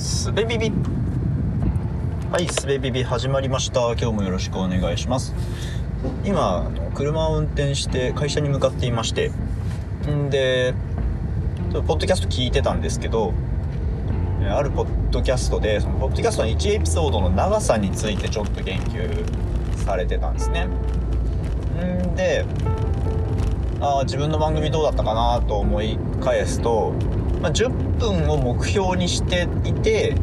すべビビ。はいすべビビ始まりました。今日もよろしくお願いします。今車を運転して会社に向かっていまして。んでポッドキャスト聞いてたんですけどあるポッドキャストでそのポッドキャストの1エピソードの長さについてちょっと言及されてたんですね。んであ自分の番組どうだったかなと思い返すと、まあ、10分を目標にしていて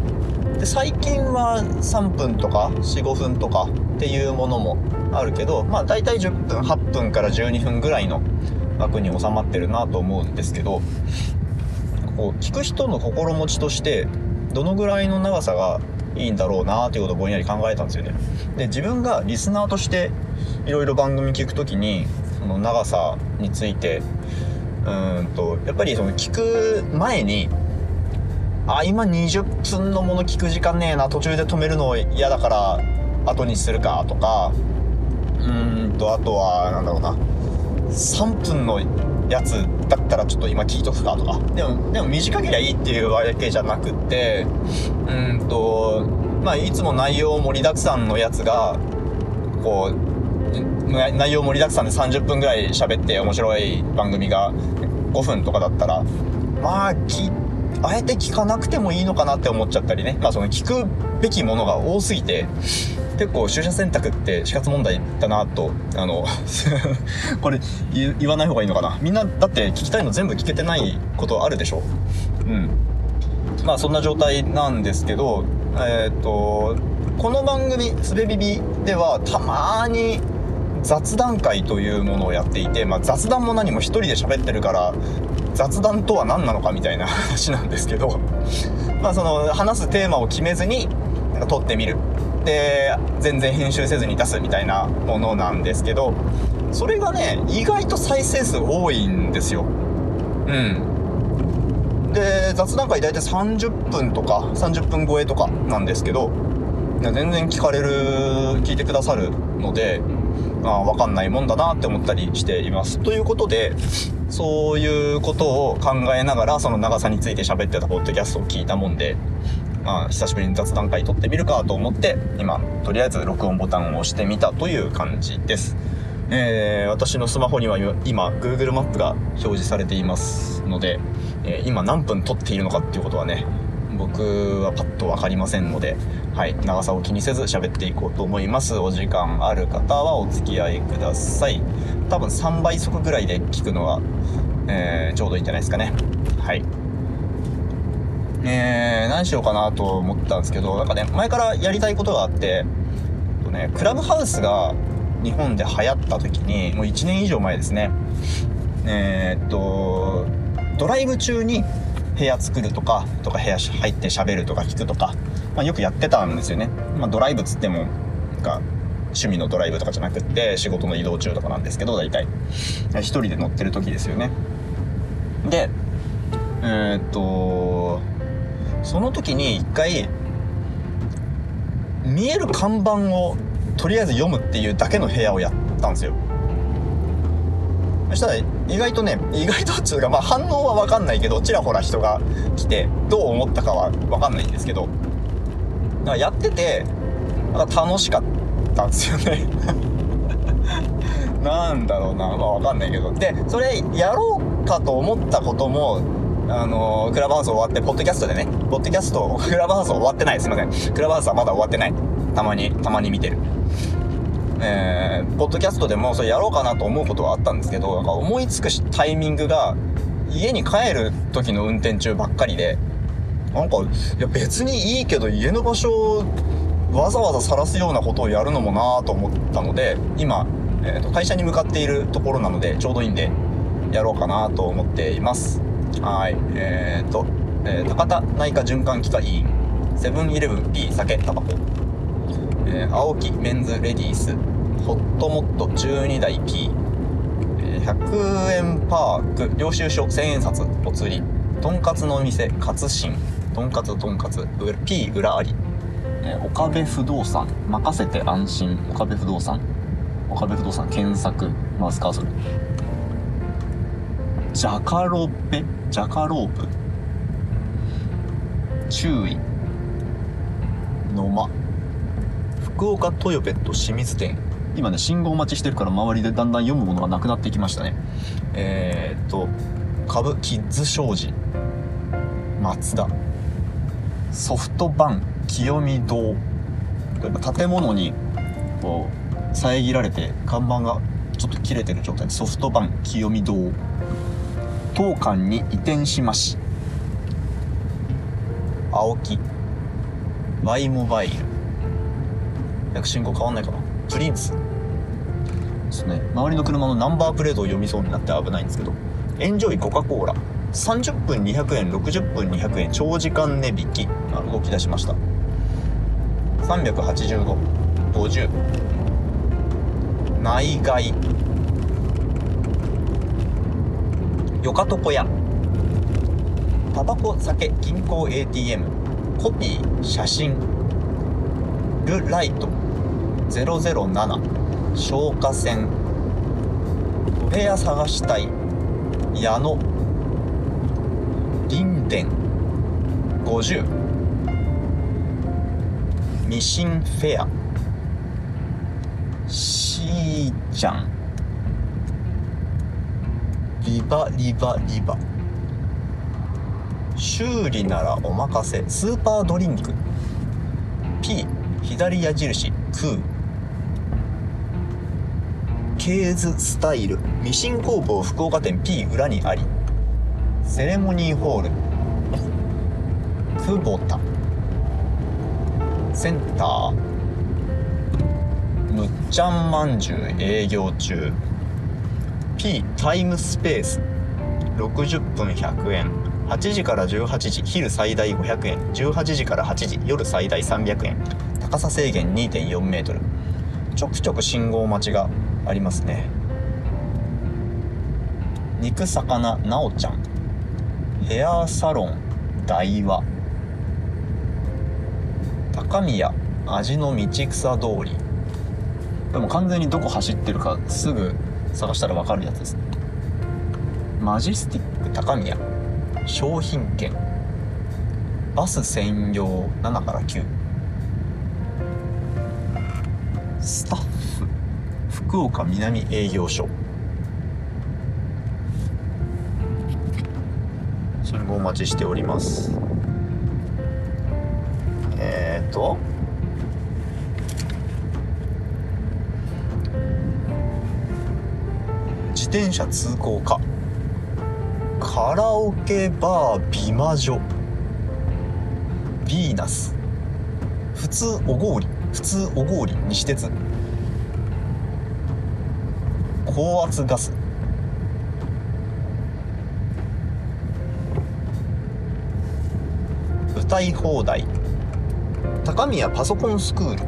で最近は3分とか45分とかっていうものもあるけどまあ大体10分8分から12分ぐらいの枠に収まってるなと思うんですけどこう聞く人の心持ちとしてどのぐらいの長さがいいんだろうなということをぼんやり考えたんですよね。で自分がリスナーとしていろいろ番組聞くときにその長さについてうんとやっぱりその聞く前にあ今20分のもの聞く時間ねえな途中で止めるの嫌だから後にするかとかうんとあとはなんだろうな3分のやつだったらちょっと今聞いとくかとか。でもでも短けりゃいいっていうわけじゃなくってうんとまあいつも内容盛りだくさんのやつがこう内容盛りだくさんで30分ぐらい喋って面白い番組が5分とかだったらまあきあえて聞かなくてもいいのかなって思っちゃったりね。まあその聞くべきものが多すぎて結構取捨選択って死活問題だなとあの これ言わない方がいいのかな。みんなだって聞きたいの全部聞けてないことあるでしょ。うん。まあそんな状態なんですけどえっ、ー、とこの番組「すべビビ」ではたまに雑談会というものをやっていて、まあ、雑談も何も一人で喋ってるから雑談とは何なのかみたいな話なんですけど まあその話すテーマを決めずになんか撮ってみる。で全然編集せずに出すみたいなものなんですけどそれがね意外と再生数多いんですよ。うん。で雑談会大体30分とか30分超えとかなんですけど全然聞かれる聞いてくださるのであ分かんないもんだなって思ったりしています。ということで、そういうことを考えながら、その長さについて喋ってたポッドキャストを聞いたもんで、まあ、久しぶりに雑談会撮ってみるかと思って、今、とりあえず録音ボタンを押してみたという感じです。えー、私のスマホには今、Google マップが表示されていますので、えー、今何分撮っているのかっていうことはね、僕はパッと分かりませんので、はい、長さを気にせず喋っていこうと思います。お時間ある方はお付き合いください。多分3倍速ぐらいで聞くのが、えー、ちょうどいいんじゃないですかね。はい。えー、何しようかなと思ったんですけど、なんかね、前からやりたいことがあって、とね、クラブハウスが日本で流行った時に、もう1年以上前ですね。えー、っと、ドライブ中に部屋作るとか、とか部屋入って喋るとか聞くとか、まあ、よくやってたんですよね。まあ、ドライブつっても、なんか、趣味のドライブとかじゃなくって仕事の移動中とかなんですけど大体。一人で乗ってる時ですよね。でえー、っとその時に一回見える看板をとりあえず読むっていうだけの部屋をやったんですよ。そしたら意外とね意外とっつうかまあ反応は分かんないけどちらほら人が来てどう思ったかは分かんないんですけどだからやっててなんか楽しかったんですよね なんだろうなまあ分かんないけどでそれやろうかと思ったこともあのー、クラブハウス終わって、ポッドキャストでね、ポッドキャスト、クラブハウス終わってない。すいません。クラブハウスはまだ終わってない。たまに、たまに見てる。えー、ポッドキャストでもそれやろうかなと思うことはあったんですけど、なんか思いつくタイミングが、家に帰る時の運転中ばっかりで、なんか、いや別にいいけど家の場所をわざわざ晒すようなことをやるのもなぁと思ったので、今、えーと、会社に向かっているところなので、ちょうどいいんで、やろうかなと思っています。はい。えっ、ー、と、えー、高田内科循環器科医院、セブンイレブン B 酒タバコ、えー、青木メンズレディース、ホットモット12台 P 100円パーク、領収書1000円札お釣り、とんかつの店、カツシン、とんかつとんかつ、P 裏あり、岡部不動産、任せて安心、岡部不動産、岡部不動産検索、マスカーソル。ジャカロペジャカロープ。注意。野間。福岡トヨペット清水店。今ね信号待ちしてるから周りでだんだん読むものがなくなってきましたね。えー、っと株キッズ商事。松田ソフトバン清見堂。建物にこう遮られて看板がちょっと切れてる状態でソフトバン清見堂。当館に移転しまし青木。Y モバイル。訳信号変わんないかな。プリンス。ですね。周りの車のナンバープレートを読みそうになって危ないんですけど。エンジョイコカ・コーラ。30分200円60分200円長時間値引き。動き出しました。38550内外。よかとこ屋タバコ酒銀行 ATM コピー写真。ルライト。007消火栓。お部屋探したい。矢野。林田50ミシンフェア。しーちゃん。リバリバリバ。修理ならお任せ。スーパードリンク。P 左矢印。空ケーズスタイルミシン工房福岡店 P 裏にありセレモニーホール久保田センターむっちゃんまんじゅう営業中 P タイムスペース60分100円8時から18時昼最大500円18時から8時夜最大300円高さ制限2.4メートル。ちょくちょく信号待ちがありますね。肉魚なおちゃん。ヘアサロン大和高宮味の道草通り。でも完全にどこ走ってるかすぐ探したら分かるやつですね。マジスティック高宮。商品券。バス専用7から9スタッフ福岡南営業所。信号待ちしております。えー、と。自転車通行かカラオケバー美魔女。ヴィーナス。普通おごり。普通おごり西鉄高圧ガス。歌い放題。高宮パソコンスクール。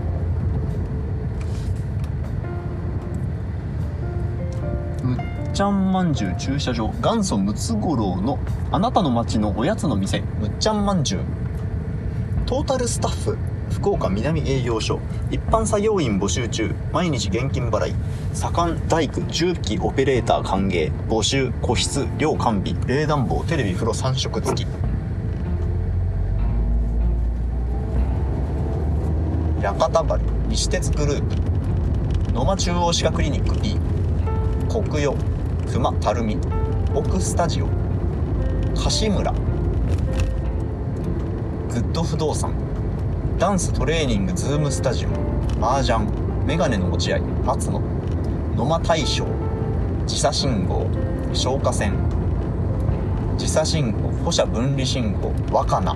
むっちゃんまんじゅう駐車場。元祖ムツゴロウのあなたの街のおやつの店。むっちゃんまんじゅう。トータルスタッフ。福岡南営業所。一般作業員募集中。毎日現金払い。左官大工重機オペレーター歓迎。募集個室寮完備。冷暖房テレビ風呂3食付き。屋形原西鉄グループ。野間中央歯科クリニック B 国与熊垂水。奥スタジオ。柏村。グッド不動産。ダンストレーニングズームスタジオ。麻雀。メガネの落合松野。野間大将。時差信号。消火栓。時差信号。歩車分離信号。若菜。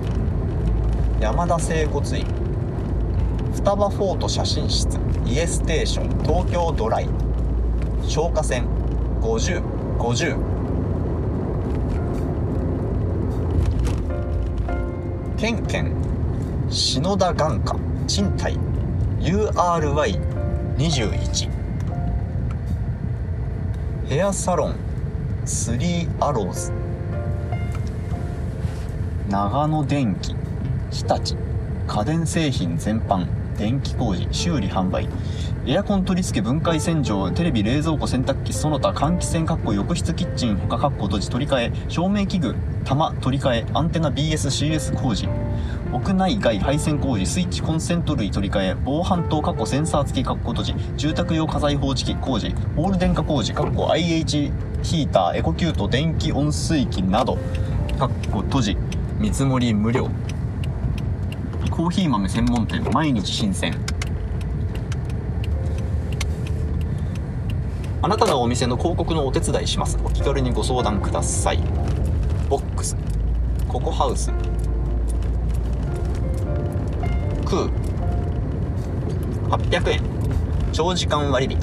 山田整骨院。双葉フォト写真室。家ステーション。東京ドライ。消火栓。5050ケンケン。篠田眼科。賃貸 URY21 ヘアサロン。スリーアローズ。長野電機。日立。家電製品全般。電気工事。修理販売。エアコン取り付け分解洗浄。テレビ冷蔵庫洗濯機その他換気扇かっこ浴室キッチン。他かっこ閉じ取り替え。照明器具。玉取り替え。アンテナ BSCS 工事。屋内外配線工事スイッチコンセント類取り替え防犯灯過去センサー付き過去閉じ住宅用火災報知器工事オール電化工事過去 IH ヒーターエコキュート電気温水器など過去閉じ見積もり無料。コーヒー豆専門店毎日新鮮。あなたのお店の広告のお手伝いします。お気軽にご相談ください。ボックス。ココハウス。ク800円。長時間割引。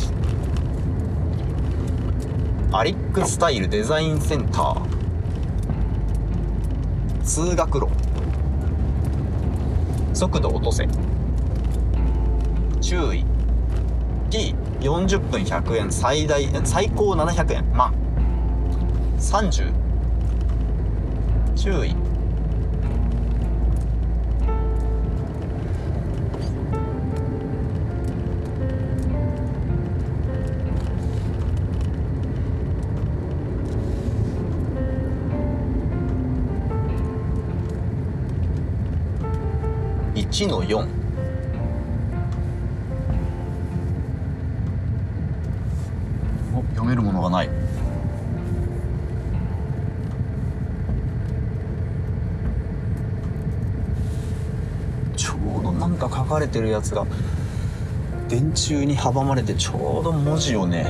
アリックスタイルデザインセンター。通学路。速度落とせ。注意。T40 分100円。最大最高700円。満30注意。1の4お読めるものがない。ちょうどなんか書かれてるやつが電柱に阻まれてちょうど文字をね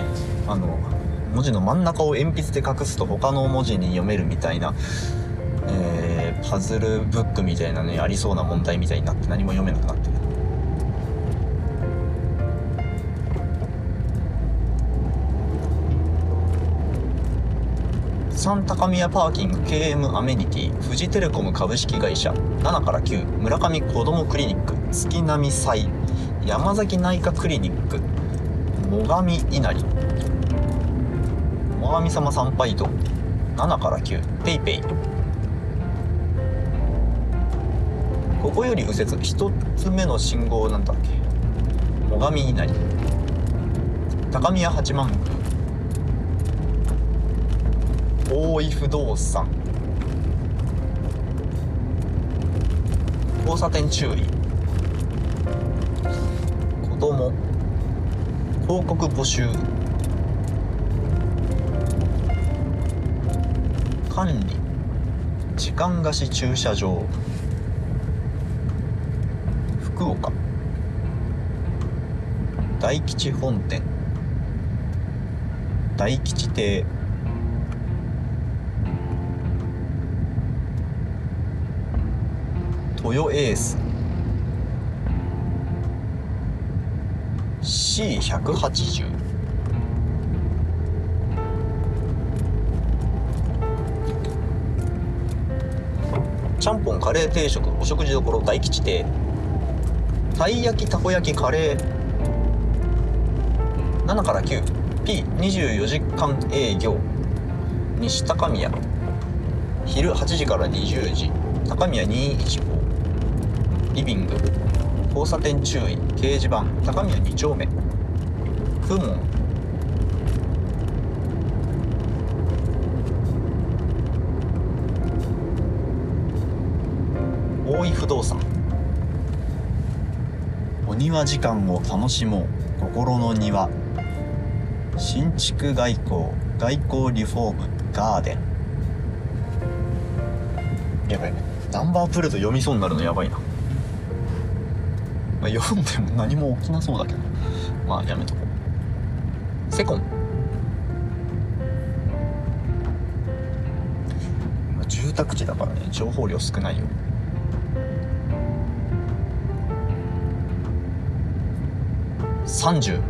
あの文字の真ん中を鉛筆で隠すと他の文字に読めるみたいな、パズルブックみたいなねありそうな問題みたいになって何も読めなくなってる。三高宮パーキング KM アメニティ富士テレコム株式会社7から9村上子どもクリニック月並祭山崎内科クリニック最上稲荷。最上様参拝堂7から9ペイペイ。ここより右折。一つ目の信号なんだっけ？最上稲荷。高宮八幡宮。大井不動産。交差点注意。子供。広告募集。管理。時間貸し駐車場。岡。大吉本店。大吉亭。豊エース。C180 ちゃんぽんカレー定食お食事処大吉亭。たい焼きたこ焼きカレー。7から 9P24 時間営業。西高宮。昼8時から20時。高宮215リビング。交差点注意。掲示板。高宮2丁目。公文大井不動産。お庭時間を楽しもう心の庭。新築外交外交リフォームガーデン。やばい。ナンバープレート読みそうになるのやばいな、まあ、読んでも何も起きなそうだけど。まあやめとこう。セコン。住宅地だからね。情報量少ないよ。30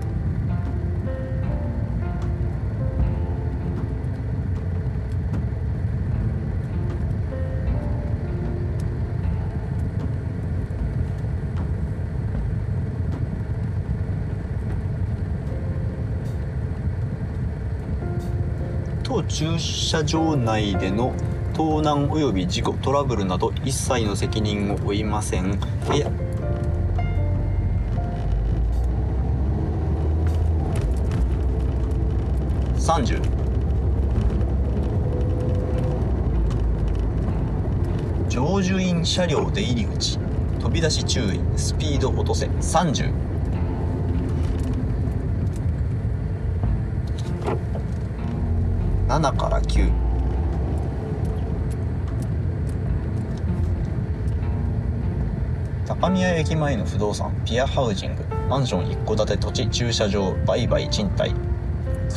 当駐車場内での盗難及び事故トラブルなど一切の責任を負いません。30乗樹員車両出入り口。飛び出し注意。スピード落とせ。30 7から9高宮駅前の不動産ピアハウジング。マンション一戸建て土地駐車場売買賃貸。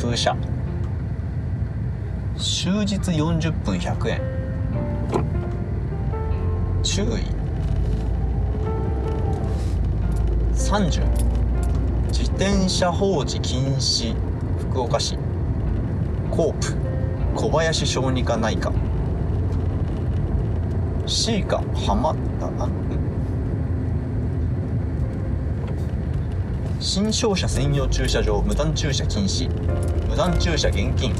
空車。終日40分100円。注意。30自転車放置禁止。福岡市。コープ。小林小児科内科。C か。浜田あ新商車専用駐車場無断駐車禁止。無断駐車厳禁。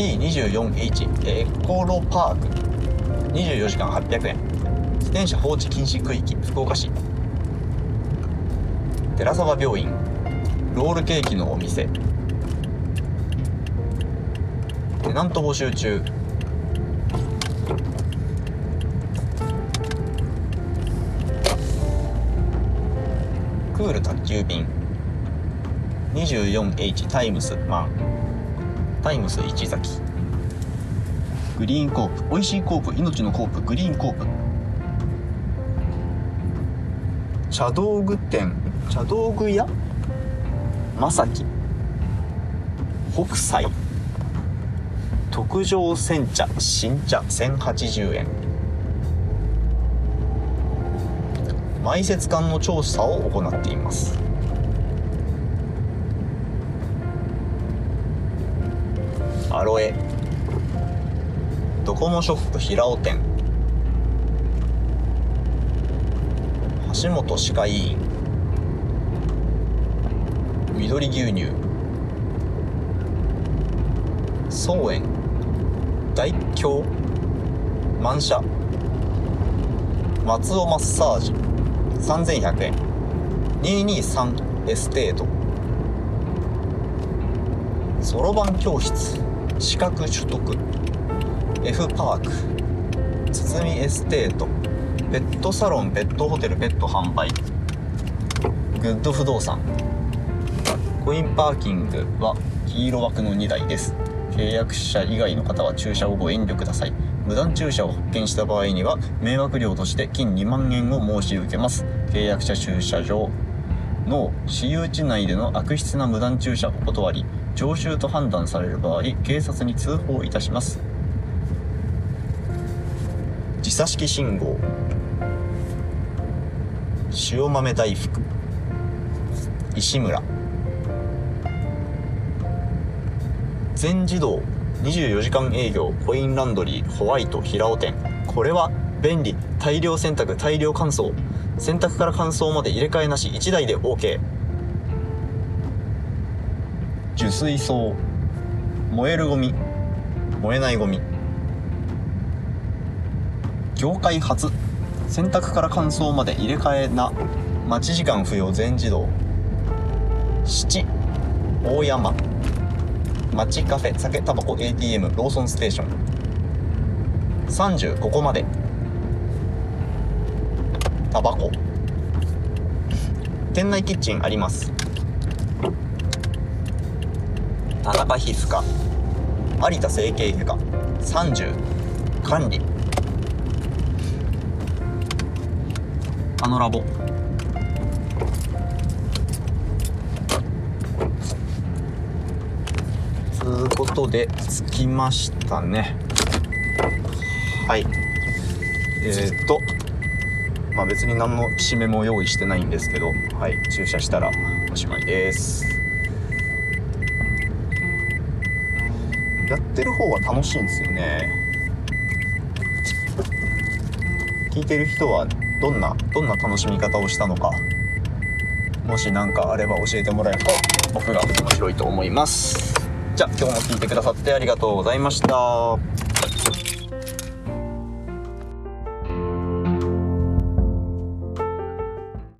P24H エコロパーク。24時間800円。自転車放置禁止区域福岡市。寺沢病院。ロールケーキのお店。テナント募集中。クール宅急便。24H タイムス。マンタイムス市崎。グリーンコープ。美味しいコープ。命のコープ。グリーンコープ。茶道具店。茶道具屋？まさき北斎。特上煎茶。新茶。1080円。埋設管の調査を行っています。アロエ。ドコモショップ平尾店。橋本歯科医院。緑牛乳。草園。大京。満車。松尾マッサージ。3100円。223エステート。そろばん教室資格取得 F パーク。堤エステート。ペットサロンペットホテルペット販売。グッド不動産。コインパーキングは黄色枠の2台です。契約者以外の方は駐車をご遠慮ください。無断駐車を発見した場合には迷惑料として金2万円を申し受けます。契約者駐車場の私有地内での悪質な無断駐車を断り常習と判断される場合警察に通報いたします。時差式信号。塩豆大福。石村。全自動。24時間営業。コインランドリーホワイト平尾店。これは便利。大量洗濯大量乾燥。洗濯から乾燥まで入れ替えなし。1台で OK 水槽燃えるゴミ燃えないゴミ。業界初。洗濯から乾燥まで入れ替えな。待ち時間不要全自動。七。大山。町カフェ。酒タバコ。ATM ローソンステーション。30ここまで。タバコ。店内キッチンあります。田中皮膚科有田整形外科。30管理。あのラボ。つうことで着きましたね。はい。えー、っとまあ別に何の締めも用意してないんですけどはい。駐車したらおしまいですやってる方は楽しいんですよね。聞いてる人はどんなどんな楽しみ方をしたのか。もし何かあれば教えてもらえると僕が面白いと思います。じゃあ今日も聞いてくださってありがとうございました。